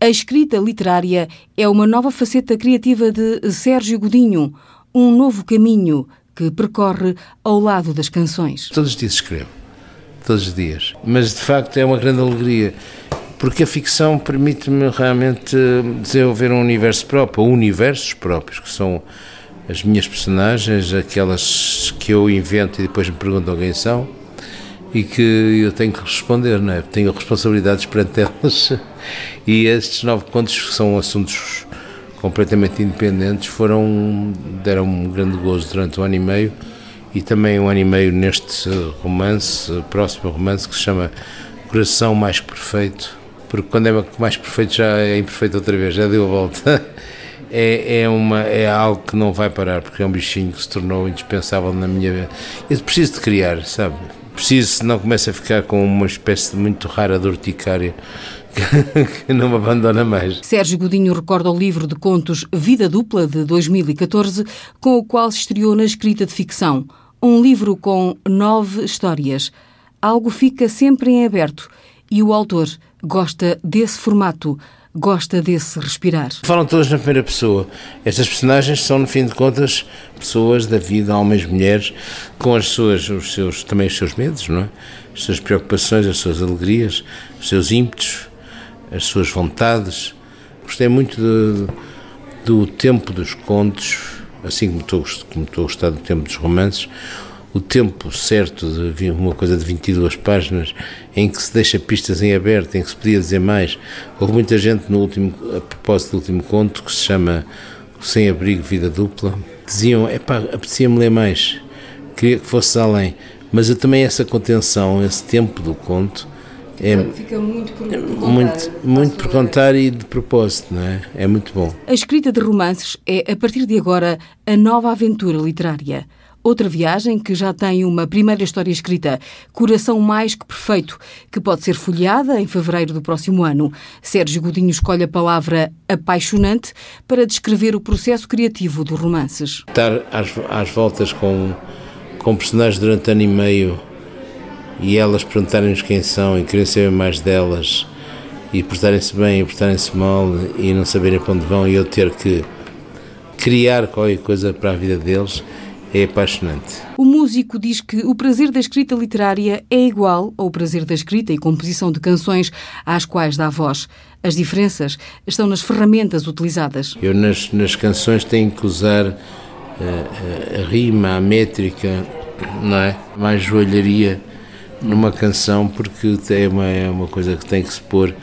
A escrita literária é uma nova faceta criativa de Sérgio Godinho, um novo caminho que percorre ao lado das canções. Todos os dias escrevo, todos os dias. Mas de facto é uma grande alegria, porque a ficção permite-me realmente desenvolver um universo próprio, universos próprios, que são as minhas personagens, aquelas que eu invento e depois me perguntam quem são e que eu tenho que responder, não é? Tenho responsabilidades perante elas e estes nove contos são assuntos completamente independentes, foram deram um grande gozo durante um ano e meio e também um ano e meio neste romance, próximo romance que se chama Coração Mais Perfeito, porque quando é mais perfeito já é imperfeito outra vez, já deu a volta. É, é, uma, é algo que não vai parar, porque é um bichinho que se tornou indispensável na minha vida. Eu preciso de criar, sabe? Preciso, senão começa a ficar com uma espécie de muito rara de urticária que não me abandona mais. Sérgio Godinho recorda o livro de contos Vida Dupla, de 2014, com o qual se estreou na escrita de ficção. Um livro com nove histórias. Algo fica sempre em aberto e o autor gosta desse formato gosta desse respirar. Falam todas na primeira pessoa. Estas personagens são, no fim de contas, pessoas da vida, homens, mulheres, com as suas, os seus, também os seus medos, não é? As suas preocupações, as suas alegrias, os seus ímpetos, as suas vontades. Gostei muito de, do tempo dos contos, assim como estou, como estou a gostar do tempo dos romances, o tempo certo de uma coisa de 22 páginas em que se deixa pistas em aberto, em que se podia dizer mais. Houve muita gente no último, a propósito do último conto, que se chama Sem Abrigo, Vida Dupla, diziam, epá, apetecia-me ler mais, queria que fosse além. Mas também essa contenção, esse tempo do conto, é, Fica muito por, por contar. Muito, muito por contar e de propósito, não é? É muito bom. A escrita de romances é, a partir de agora, a nova aventura literária. Outra viagem que já tem uma primeira história escrita, Coração Mais que Perfeito, que pode ser folheada em fevereiro do próximo ano. Sérgio Godinho escolhe a palavra apaixonante para descrever o processo criativo dos romances. Estar às, às voltas com, com personagens durante ano e meio e elas perguntarem-nos quem são e querem saber mais delas e portarem-se bem e portarem-se mal e não saberem para onde vão e eu ter que criar qualquer coisa para a vida deles é apaixonante. O músico diz que o prazer da escrita literária é igual ao prazer da escrita e composição de canções às quais dá voz. As diferenças estão nas ferramentas utilizadas. Eu nas, nas canções tenho que usar a, a, a rima, a métrica, não é? Mais joalharia numa canção porque é uma, é uma coisa que tem que se pôr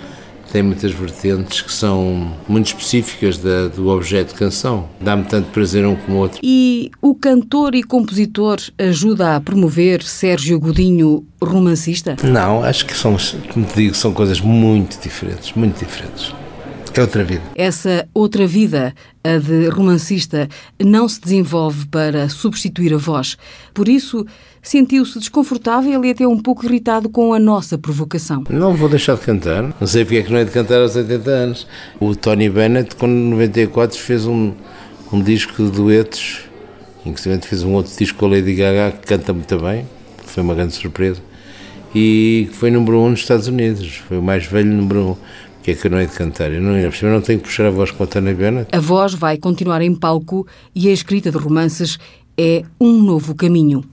tem muitas vertentes que são muito específicas da, do objeto de canção. Dá-me tanto prazer um como o outro. E o cantor e compositor ajuda a promover Sérgio Godinho, romancista? Não, acho que são, como te digo, são coisas muito diferentes, muito diferentes. É outra vida. Essa outra vida, a de romancista, não se desenvolve para substituir a voz. Por isso, sentiu-se desconfortável e até um pouco irritado com a nossa provocação. Não vou deixar de cantar. Não sei porque é que não é de cantar aos 80 anos. O Tony Bennett, com 94, fez um, um disco de duetos. Inclusive fez um outro disco com a Lady Gaga que canta muito bem. Foi uma grande surpresa. E foi número um nos Estados Unidos. Foi o mais velho número um que é que eu não hei de cantar? Eu não, eu não tenho que puxar a voz com a Tânia Bennett. A voz vai continuar em palco e a escrita de romances é um novo caminho.